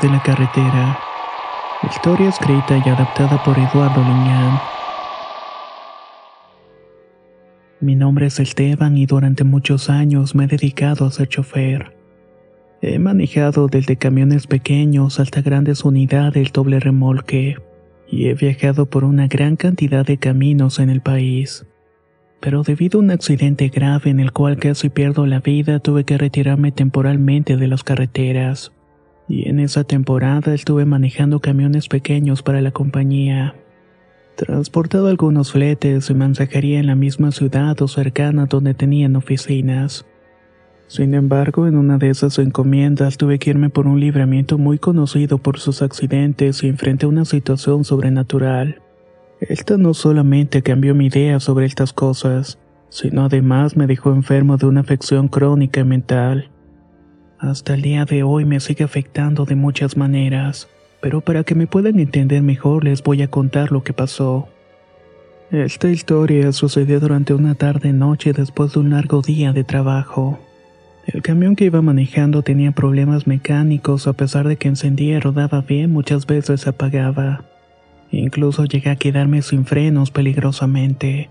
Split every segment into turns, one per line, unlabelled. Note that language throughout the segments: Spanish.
De la carretera. Historia escrita y adaptada por Eduardo Liñán. Mi nombre es Esteban y durante muchos años me he dedicado a ser chofer. He manejado desde camiones pequeños hasta grandes unidades doble remolque y he viajado por una gran cantidad de caminos en el país. Pero debido a un accidente grave en el cual casi pierdo la vida tuve que retirarme temporalmente de las carreteras y en esa temporada estuve manejando camiones pequeños para la compañía. Transportado algunos fletes y mensajería en la misma ciudad o cercana donde tenían oficinas. Sin embargo, en una de esas encomiendas tuve que irme por un libramiento muy conocido por sus accidentes y enfrenté una situación sobrenatural. Esta no solamente cambió mi idea sobre estas cosas, sino además me dejó enfermo de una afección crónica mental. Hasta el día de hoy me sigue afectando de muchas maneras, pero para que me puedan entender mejor les voy a contar lo que pasó. Esta historia sucedió durante una tarde-noche después de un largo día de trabajo. El camión que iba manejando tenía problemas mecánicos a pesar de que encendía y rodaba bien muchas veces apagaba. Incluso llegué a quedarme sin frenos peligrosamente.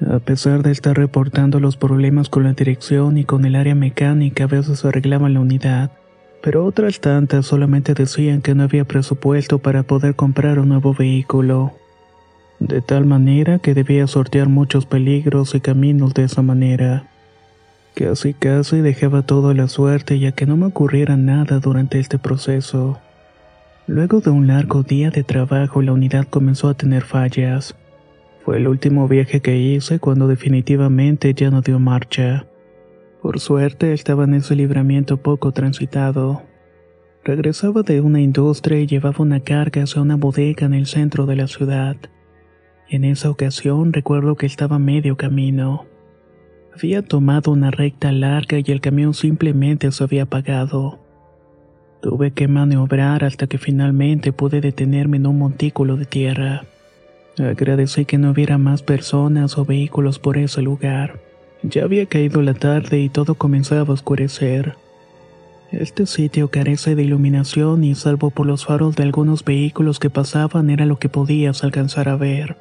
A pesar de estar reportando los problemas con la dirección y con el área mecánica, a veces arreglaban la unidad, pero otras tantas solamente decían que no había presupuesto para poder comprar un nuevo vehículo. De tal manera que debía sortear muchos peligros y caminos de esa manera. Casi casi dejaba todo a la suerte ya que no me ocurriera nada durante este proceso. Luego de un largo día de trabajo la unidad comenzó a tener fallas. Fue el último viaje que hice cuando definitivamente ya no dio marcha. Por suerte estaba en ese libramiento poco transitado. Regresaba de una industria y llevaba una carga hacia una bodega en el centro de la ciudad. En esa ocasión recuerdo que estaba medio camino. Había tomado una recta larga y el camión simplemente se había apagado. Tuve que maniobrar hasta que finalmente pude detenerme en un montículo de tierra. Agradecí que no hubiera más personas o vehículos por ese lugar. Ya había caído la tarde y todo comenzaba a oscurecer. Este sitio carece de iluminación y salvo por los faros de algunos vehículos que pasaban era lo que podías alcanzar a ver.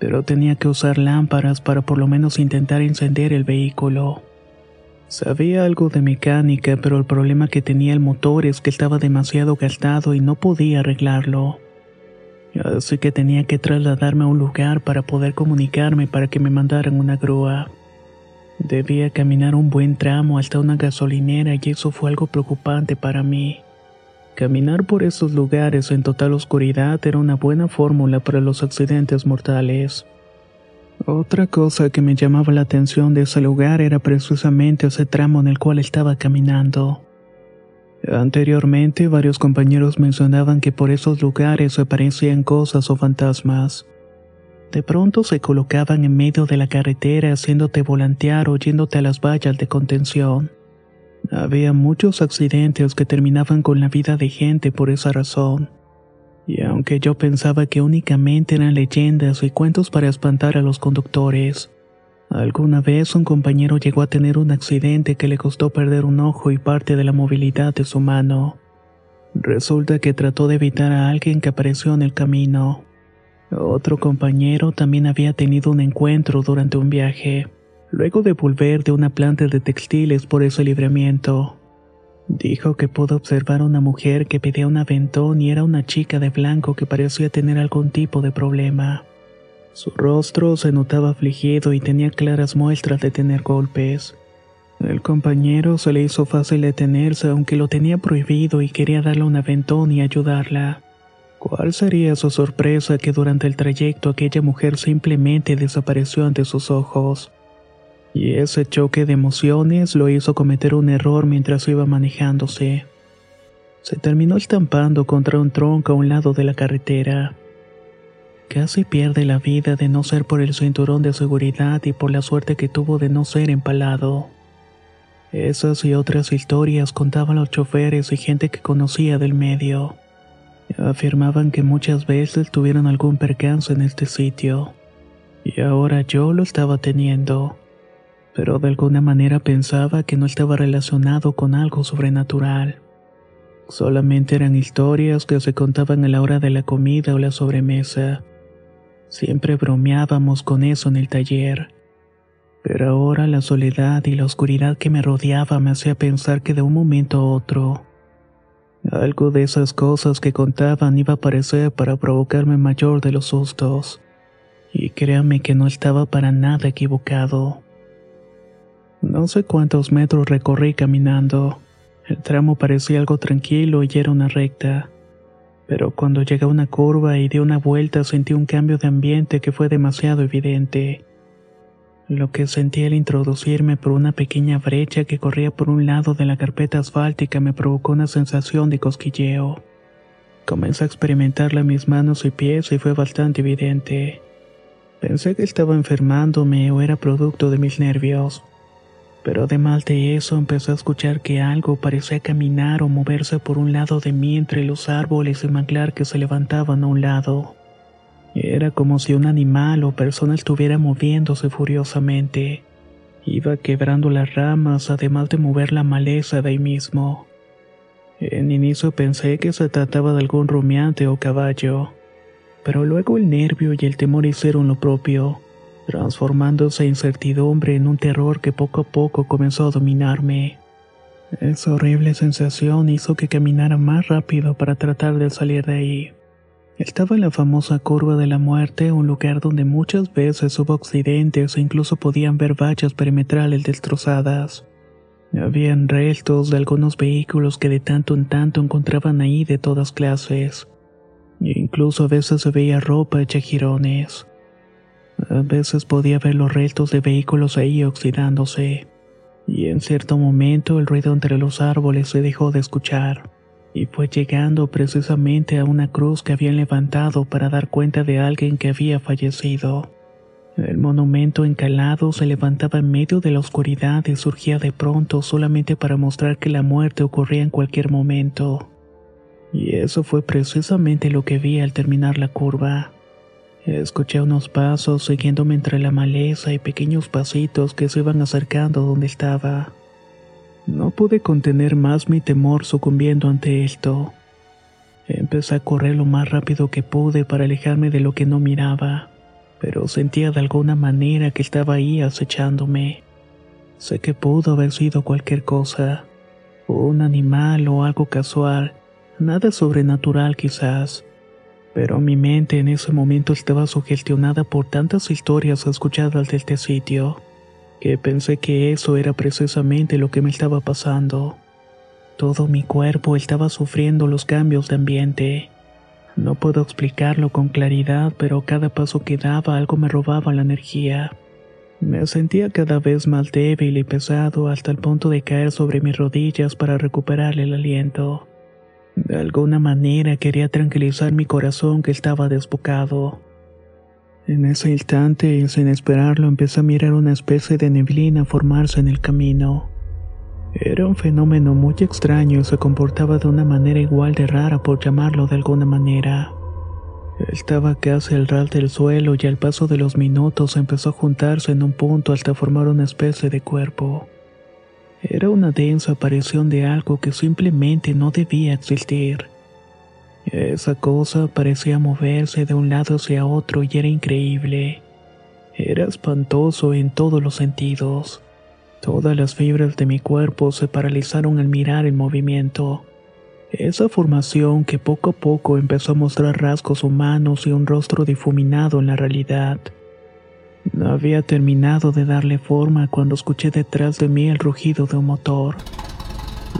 Pero tenía que usar lámparas para por lo menos intentar encender el vehículo. Sabía algo de mecánica, pero el problema que tenía el motor es que estaba demasiado gastado y no podía arreglarlo así que tenía que trasladarme a un lugar para poder comunicarme para que me mandaran una grúa. Debía caminar un buen tramo hasta una gasolinera y eso fue algo preocupante para mí. Caminar por esos lugares en total oscuridad era una buena fórmula para los accidentes mortales. Otra cosa que me llamaba la atención de ese lugar era precisamente ese tramo en el cual estaba caminando. Anteriormente, varios compañeros mencionaban que por esos lugares aparecían cosas o fantasmas. De pronto se colocaban en medio de la carretera haciéndote volantear o yéndote a las vallas de contención. Había muchos accidentes que terminaban con la vida de gente por esa razón. Y aunque yo pensaba que únicamente eran leyendas y cuentos para espantar a los conductores, Alguna vez un compañero llegó a tener un accidente que le costó perder un ojo y parte de la movilidad de su mano. Resulta que trató de evitar a alguien que apareció en el camino. Otro compañero también había tenido un encuentro durante un viaje, luego de volver de una planta de textiles por ese libramiento. Dijo que pudo observar a una mujer que pedía un aventón y era una chica de blanco que parecía tener algún tipo de problema. Su rostro se notaba afligido y tenía claras muestras de tener golpes. El compañero se le hizo fácil detenerse aunque lo tenía prohibido y quería darle un aventón y ayudarla. ¿Cuál sería su sorpresa que durante el trayecto aquella mujer simplemente desapareció ante sus ojos? Y ese choque de emociones lo hizo cometer un error mientras iba manejándose. Se terminó estampando contra un tronco a un lado de la carretera. Casi pierde la vida de no ser por el cinturón de seguridad y por la suerte que tuvo de no ser empalado. Esas y otras historias contaban los choferes y gente que conocía del medio. Afirmaban que muchas veces tuvieron algún percance en este sitio. Y ahora yo lo estaba teniendo. Pero de alguna manera pensaba que no estaba relacionado con algo sobrenatural. Solamente eran historias que se contaban a la hora de la comida o la sobremesa. Siempre bromeábamos con eso en el taller. Pero ahora la soledad y la oscuridad que me rodeaba me hacía pensar que de un momento a otro, algo de esas cosas que contaban iba a aparecer para provocarme mayor de los sustos. Y créame que no estaba para nada equivocado. No sé cuántos metros recorrí caminando. El tramo parecía algo tranquilo y era una recta. Pero cuando llegué a una curva y di una vuelta sentí un cambio de ambiente que fue demasiado evidente. Lo que sentí al introducirme por una pequeña brecha que corría por un lado de la carpeta asfáltica me provocó una sensación de cosquilleo. Comencé a experimentarla en mis manos y pies y fue bastante evidente. Pensé que estaba enfermándome o era producto de mis nervios. Pero además de eso empecé a escuchar que algo parecía caminar o moverse por un lado de mí entre los árboles y manglar que se levantaban a un lado. Era como si un animal o persona estuviera moviéndose furiosamente. Iba quebrando las ramas además de mover la maleza de ahí mismo. En inicio pensé que se trataba de algún rumiante o caballo, pero luego el nervio y el temor hicieron lo propio, transformándose incertidumbre en un terror que poco a poco comenzó a dominarme. Esa horrible sensación hizo que caminara más rápido para tratar de salir de ahí. Estaba en la famosa curva de la muerte, un lugar donde muchas veces hubo accidentes e incluso podían ver vallas perimetrales destrozadas. Habían restos de algunos vehículos que de tanto en tanto encontraban ahí de todas clases. E incluso a veces se veía ropa hecha girones. A veces podía ver los restos de vehículos ahí oxidándose. Y en cierto momento el ruido entre los árboles se dejó de escuchar y fue llegando precisamente a una cruz que habían levantado para dar cuenta de alguien que había fallecido. El monumento encalado se levantaba en medio de la oscuridad y surgía de pronto solamente para mostrar que la muerte ocurría en cualquier momento. Y eso fue precisamente lo que vi al terminar la curva. Escuché unos pasos siguiéndome entre la maleza y pequeños pasitos que se iban acercando donde estaba. No pude contener más mi temor sucumbiendo ante esto. Empecé a correr lo más rápido que pude para alejarme de lo que no miraba, pero sentía de alguna manera que estaba ahí acechándome. Sé que pudo haber sido cualquier cosa, un animal o algo casual, nada sobrenatural quizás, pero mi mente en ese momento estaba sugestionada por tantas historias escuchadas de este sitio que pensé que eso era precisamente lo que me estaba pasando. Todo mi cuerpo estaba sufriendo los cambios de ambiente. No puedo explicarlo con claridad, pero cada paso que daba algo me robaba la energía. Me sentía cada vez más débil y pesado hasta el punto de caer sobre mis rodillas para recuperar el aliento. De alguna manera quería tranquilizar mi corazón que estaba desbocado. En ese instante y sin esperarlo empecé a mirar una especie de neblina formarse en el camino. Era un fenómeno muy extraño y se comportaba de una manera igual de rara por llamarlo de alguna manera. Estaba casi al ras del suelo y al paso de los minutos empezó a juntarse en un punto hasta formar una especie de cuerpo. Era una densa aparición de algo que simplemente no debía existir. Esa cosa parecía moverse de un lado hacia otro y era increíble. Era espantoso en todos los sentidos. Todas las fibras de mi cuerpo se paralizaron al mirar el movimiento. Esa formación que poco a poco empezó a mostrar rasgos humanos y un rostro difuminado en la realidad. No había terminado de darle forma cuando escuché detrás de mí el rugido de un motor.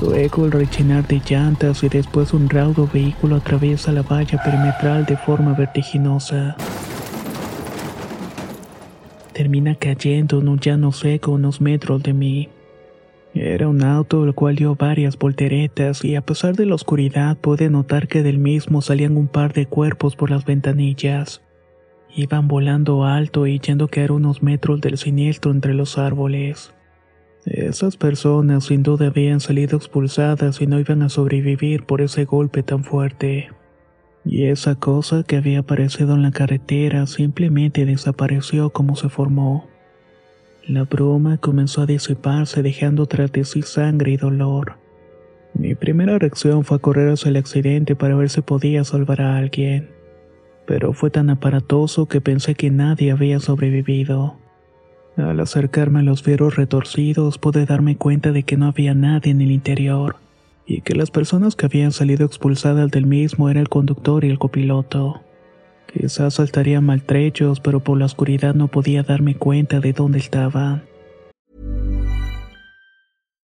Luego el rechinar de llantas y después un raudo vehículo atraviesa la valla perimetral de forma vertiginosa. Termina cayendo en un llano seco unos metros de mí. Era un auto el cual dio varias volteretas y a pesar de la oscuridad pude notar que del mismo salían un par de cuerpos por las ventanillas. Iban volando alto y yendo a caer unos metros del siniestro entre los árboles. Esas personas sin duda habían salido expulsadas y no iban a sobrevivir por ese golpe tan fuerte. Y esa cosa que había aparecido en la carretera simplemente desapareció como se formó. La bruma comenzó a disiparse dejando tras de sí sangre y dolor. Mi primera reacción fue correr hacia el accidente para ver si podía salvar a alguien, pero fue tan aparatoso que pensé que nadie había sobrevivido. Al acercarme a los fieros retorcidos pude darme cuenta de que no había nadie en el interior y que las personas que habían salido expulsadas del mismo era el conductor y el copiloto. Quizás saltaría maltrechos, pero por la oscuridad no podía darme cuenta de dónde estaban.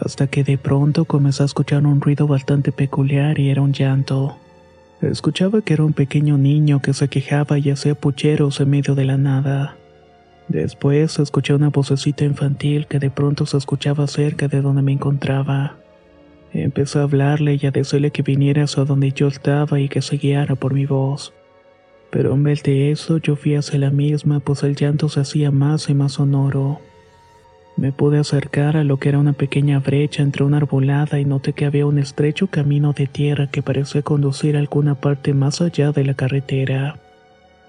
Hasta que de pronto comencé a escuchar un ruido bastante peculiar y era un llanto. Escuchaba que era un pequeño niño que se quejaba y hacía pucheros en medio de la nada. Después escuché una vocecita infantil que de pronto se escuchaba cerca de donde me encontraba. Empecé a hablarle y a decirle que viniera hacia donde yo estaba y que se guiara por mi voz. Pero en vez de eso yo fui hacia la misma, pues el llanto se hacía más y más sonoro. Me pude acercar a lo que era una pequeña brecha entre una arbolada y noté que había un estrecho camino de tierra que parecía conducir a alguna parte más allá de la carretera.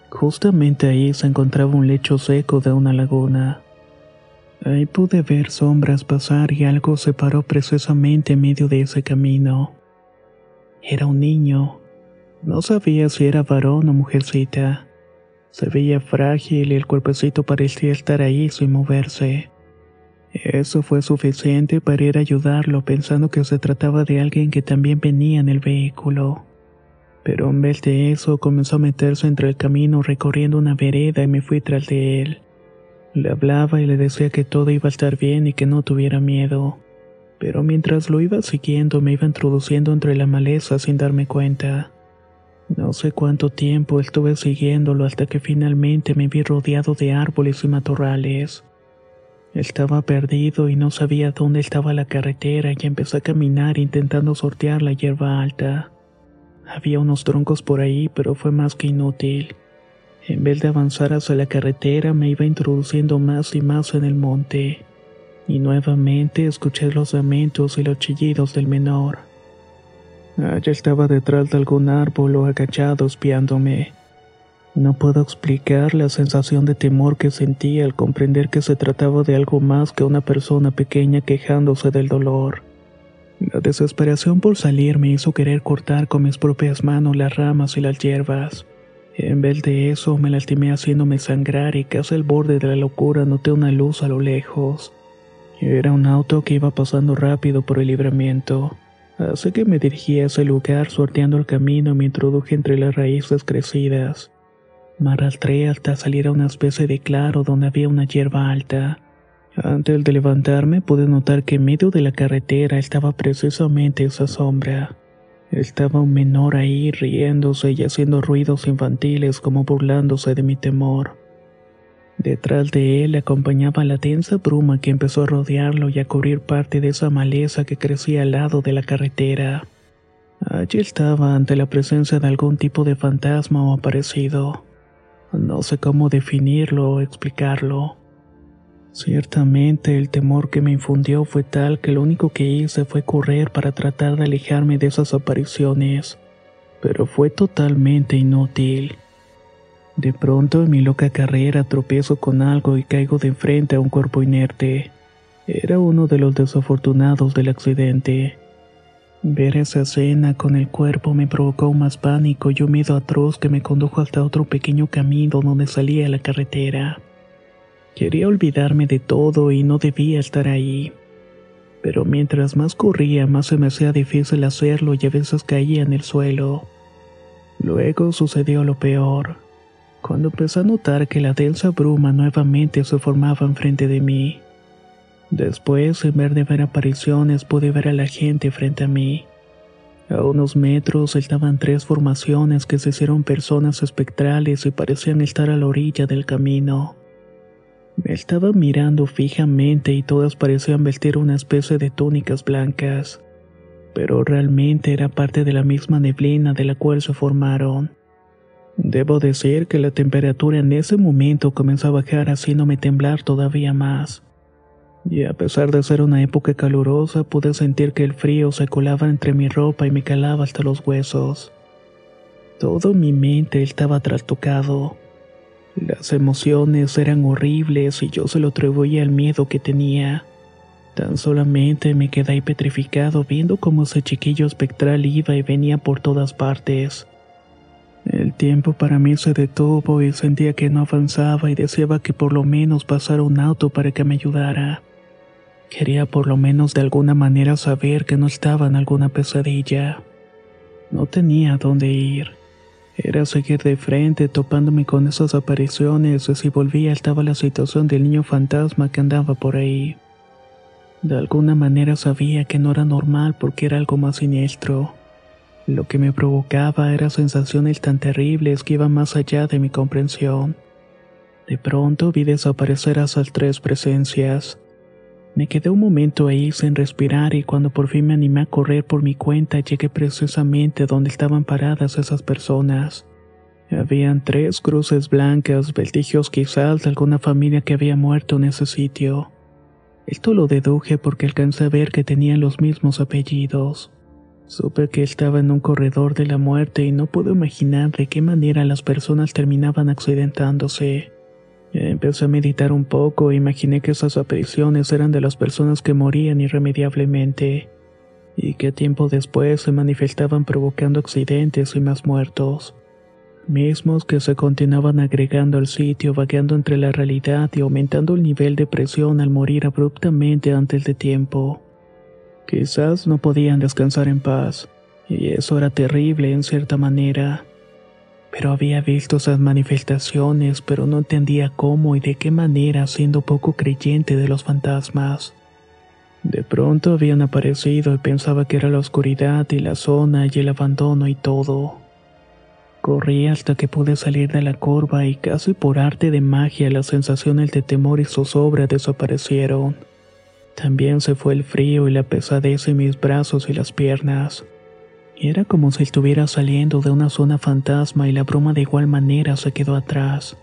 Justamente ahí se encontraba un lecho seco de una laguna. Ahí pude ver sombras pasar y algo se paró precisamente en medio de ese camino. Era un niño. No sabía si era varón o mujercita. Se veía frágil y el cuerpecito parecía estar ahí sin moverse. Eso fue suficiente para ir a ayudarlo pensando que se trataba de alguien que también venía en el vehículo. Pero en vez de eso comenzó a meterse entre el camino recorriendo una vereda y me fui tras de él. Le hablaba y le decía que todo iba a estar bien y que no tuviera miedo. Pero mientras lo iba siguiendo me iba introduciendo entre la maleza sin darme cuenta. No sé cuánto tiempo estuve siguiéndolo hasta que finalmente me vi rodeado de árboles y matorrales. Estaba perdido y no sabía dónde estaba la carretera y empecé a caminar intentando sortear la hierba alta. Había unos troncos por ahí, pero fue más que inútil. En vez de avanzar hacia la carretera, me iba introduciendo más y más en el monte. Y nuevamente escuché los lamentos y los chillidos del menor. Allá estaba detrás de algún árbol o agachado espiándome. No puedo explicar la sensación de temor que sentí al comprender que se trataba de algo más que una persona pequeña quejándose del dolor. La desesperación por salir me hizo querer cortar con mis propias manos las ramas y las hierbas. En vez de eso, me lastimé haciéndome sangrar y casi al borde de la locura noté una luz a lo lejos. Era un auto que iba pasando rápido por el libramiento. Así que me dirigí a ese lugar sorteando el camino y me introduje entre las raíces crecidas. Me arrastré hasta salir a una especie de claro donde había una hierba alta. Antes de levantarme pude notar que en medio de la carretera estaba precisamente esa sombra. Estaba un menor ahí riéndose y haciendo ruidos infantiles como burlándose de mi temor. Detrás de él acompañaba la densa bruma que empezó a rodearlo y a cubrir parte de esa maleza que crecía al lado de la carretera. Allí estaba ante la presencia de algún tipo de fantasma o aparecido. No sé cómo definirlo o explicarlo. Ciertamente el temor que me infundió fue tal que lo único que hice fue correr para tratar de alejarme de esas apariciones, pero fue totalmente inútil. De pronto en mi loca carrera tropiezo con algo y caigo de frente a un cuerpo inerte. Era uno de los desafortunados del accidente. Ver esa escena con el cuerpo me provocó más pánico y un miedo atroz que me condujo hasta otro pequeño camino donde salía la carretera. Quería olvidarme de todo y no debía estar ahí. Pero mientras más corría, más se me hacía difícil hacerlo y a veces caía en el suelo. Luego sucedió lo peor, cuando empecé a notar que la densa bruma nuevamente se formaba enfrente de mí. Después, en vez de ver apariciones, pude ver a la gente frente a mí. A unos metros estaban tres formaciones que se hicieron personas espectrales y parecían estar a la orilla del camino. Me estaba mirando fijamente y todas parecían vestir una especie de túnicas blancas, pero realmente era parte de la misma neblina de la cual se formaron. Debo decir que la temperatura en ese momento comenzó a bajar haciéndome temblar todavía más. Y a pesar de ser una época calurosa, pude sentir que el frío se colaba entre mi ropa y me calaba hasta los huesos. Todo mi mente estaba trastocado. Las emociones eran horribles y yo se lo atribuía al miedo que tenía. Tan solamente me quedé petrificado viendo cómo ese chiquillo espectral iba y venía por todas partes. El tiempo para mí se detuvo y sentía que no avanzaba y deseaba que por lo menos pasara un auto para que me ayudara. Quería por lo menos de alguna manera saber que no estaba en alguna pesadilla. No tenía dónde ir. Era seguir de frente topándome con esas apariciones y si volvía estaba la situación del niño fantasma que andaba por ahí. De alguna manera sabía que no era normal porque era algo más siniestro. Lo que me provocaba eran sensaciones tan terribles que iban más allá de mi comprensión. De pronto vi desaparecer a esas tres presencias. Me quedé un momento ahí sin respirar y cuando por fin me animé a correr por mi cuenta llegué precisamente donde estaban paradas esas personas. Habían tres cruces blancas, vestigios quizás de alguna familia que había muerto en ese sitio. Esto lo deduje porque alcancé a ver que tenían los mismos apellidos. Supe que estaba en un corredor de la muerte y no puedo imaginar de qué manera las personas terminaban accidentándose. Empecé a meditar un poco e imaginé que esas apariciones eran de las personas que morían irremediablemente y que tiempo después se manifestaban provocando accidentes y más muertos, mismos que se continuaban agregando al sitio, vagueando entre la realidad y aumentando el nivel de presión al morir abruptamente antes de tiempo. Quizás no podían descansar en paz, y eso era terrible en cierta manera pero había visto esas manifestaciones, pero no entendía cómo y de qué manera, siendo poco creyente de los fantasmas. De pronto habían aparecido y pensaba que era la oscuridad y la zona y el abandono y todo. Corrí hasta que pude salir de la curva y casi por arte de magia las sensaciones de temor y zozobra desaparecieron. También se fue el frío y la pesadez en mis brazos y las piernas. Era como si estuviera saliendo de una zona fantasma y la bruma de igual manera se quedó atrás.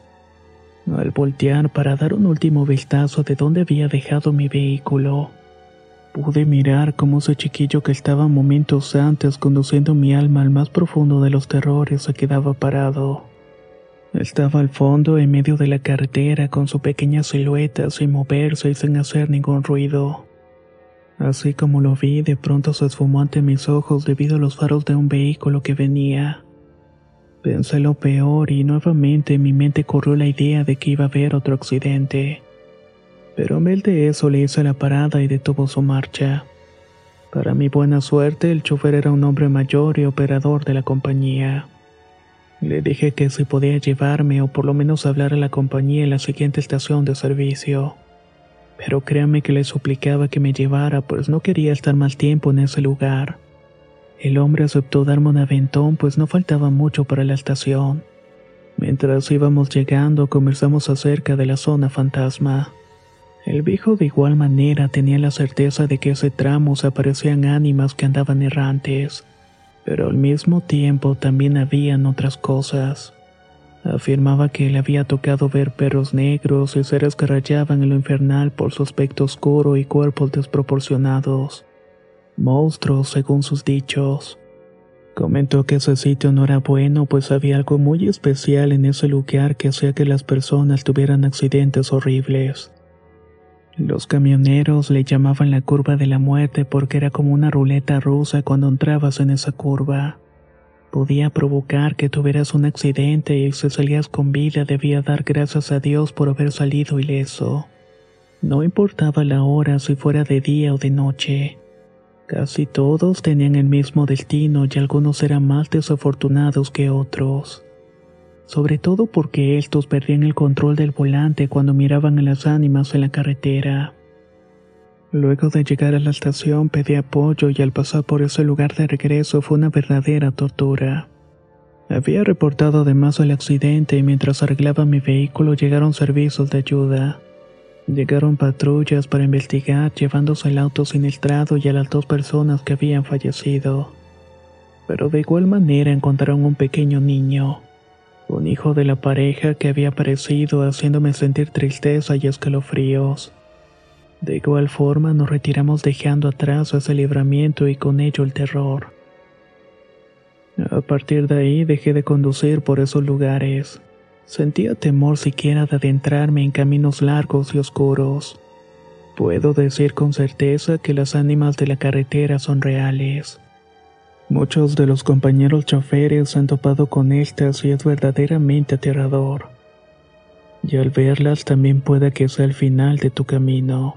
Al voltear para dar un último vistazo de dónde había dejado mi vehículo, pude mirar cómo ese chiquillo que estaba momentos antes conduciendo mi alma al más profundo de los terrores se quedaba parado. Estaba al fondo en medio de la carretera con su pequeña silueta sin moverse y sin hacer ningún ruido. Así como lo vi, de pronto se esfumó ante mis ojos debido a los faros de un vehículo que venía. Pensé lo peor y nuevamente en mi mente corrió la idea de que iba a haber otro accidente. Pero en vez de eso le hice la parada y detuvo su marcha. Para mi buena suerte, el chofer era un hombre mayor y operador de la compañía. Le dije que si podía llevarme o por lo menos hablar a la compañía en la siguiente estación de servicio pero créame que le suplicaba que me llevara, pues no quería estar más tiempo en ese lugar. El hombre aceptó darme un aventón, pues no faltaba mucho para la estación. Mientras íbamos llegando, conversamos acerca de la zona fantasma. El viejo de igual manera tenía la certeza de que ese tramo se aparecían ánimas que andaban errantes, pero al mismo tiempo también habían otras cosas. Afirmaba que le había tocado ver perros negros y seres que rayaban en lo infernal por su aspecto oscuro y cuerpos desproporcionados. Monstruos, según sus dichos. Comentó que ese sitio no era bueno pues había algo muy especial en ese lugar que hacía que las personas tuvieran accidentes horribles. Los camioneros le llamaban la curva de la muerte porque era como una ruleta rusa cuando entrabas en esa curva. Podía provocar que tuvieras un accidente y si salías con vida debía dar gracias a Dios por haber salido ileso. No importaba la hora si fuera de día o de noche. Casi todos tenían el mismo destino y algunos eran más desafortunados que otros. Sobre todo porque estos perdían el control del volante cuando miraban a las ánimas en la carretera. Luego de llegar a la estación pedí apoyo y al pasar por ese lugar de regreso fue una verdadera tortura. Había reportado además el accidente y mientras arreglaba mi vehículo llegaron servicios de ayuda. Llegaron patrullas para investigar llevándose el auto siniestrado y a las dos personas que habían fallecido. Pero de igual manera encontraron un pequeño niño, un hijo de la pareja que había aparecido haciéndome sentir tristeza y escalofríos. De igual forma nos retiramos dejando atrás ese libramiento y con ello el terror. A partir de ahí dejé de conducir por esos lugares. Sentía temor siquiera de adentrarme en caminos largos y oscuros. Puedo decir con certeza que las ánimas de la carretera son reales. Muchos de los compañeros choferes han topado con estas y es verdaderamente aterrador. Y al verlas también puede que sea el final de tu camino.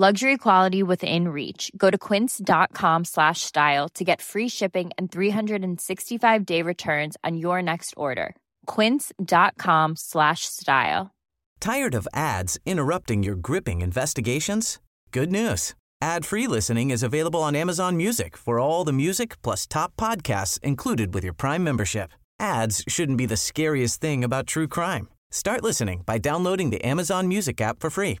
Luxury quality within reach. Go to quince.com slash style to get free shipping and 365 day returns on your next order. Quince.com slash style.
Tired of ads interrupting your gripping investigations? Good news. Ad-free listening is available on Amazon Music for all the music plus top podcasts included with your Prime membership. Ads shouldn't be the scariest thing about true crime. Start listening by downloading the Amazon Music app for free